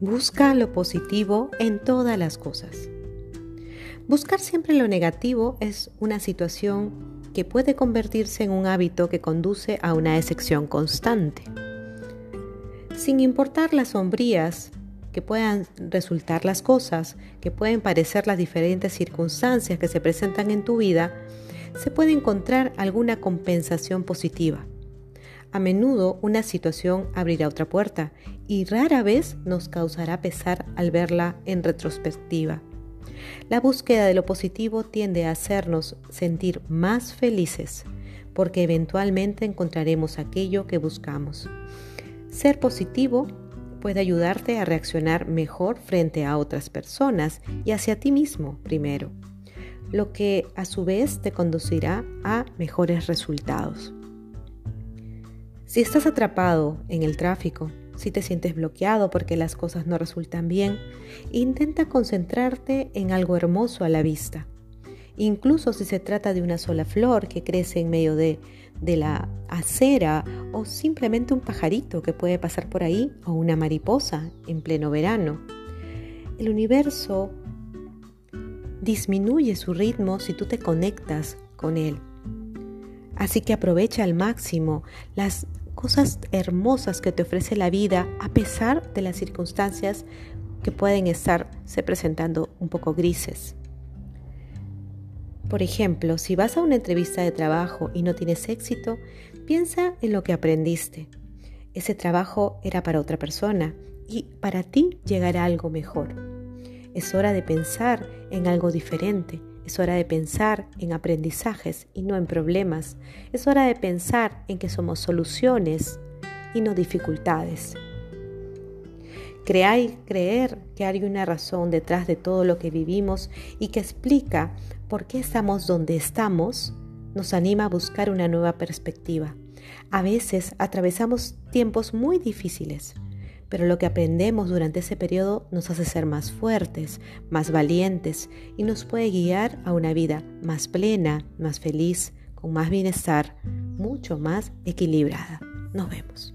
Busca lo positivo en todas las cosas. Buscar siempre lo negativo es una situación que puede convertirse en un hábito que conduce a una excepción constante. Sin importar las sombrías que puedan resultar las cosas, que pueden parecer las diferentes circunstancias que se presentan en tu vida, se puede encontrar alguna compensación positiva. A menudo una situación abrirá otra puerta y rara vez nos causará pesar al verla en retrospectiva. La búsqueda de lo positivo tiende a hacernos sentir más felices porque eventualmente encontraremos aquello que buscamos. Ser positivo puede ayudarte a reaccionar mejor frente a otras personas y hacia ti mismo primero, lo que a su vez te conducirá a mejores resultados. Si estás atrapado en el tráfico, si te sientes bloqueado porque las cosas no resultan bien, intenta concentrarte en algo hermoso a la vista. Incluso si se trata de una sola flor que crece en medio de, de la acera o simplemente un pajarito que puede pasar por ahí o una mariposa en pleno verano. El universo disminuye su ritmo si tú te conectas con él. Así que aprovecha al máximo las cosas hermosas que te ofrece la vida a pesar de las circunstancias que pueden estarse presentando un poco grises. Por ejemplo, si vas a una entrevista de trabajo y no tienes éxito, piensa en lo que aprendiste. Ese trabajo era para otra persona y para ti llegará algo mejor. Es hora de pensar en algo diferente es hora de pensar en aprendizajes y no en problemas. Es hora de pensar en que somos soluciones y no dificultades. Crear, creer que hay una razón detrás de todo lo que vivimos y que explica por qué estamos donde estamos nos anima a buscar una nueva perspectiva. A veces atravesamos tiempos muy difíciles, pero lo que aprendemos durante ese periodo nos hace ser más fuertes, más valientes y nos puede guiar a una vida más plena, más feliz, con más bienestar, mucho más equilibrada. Nos vemos.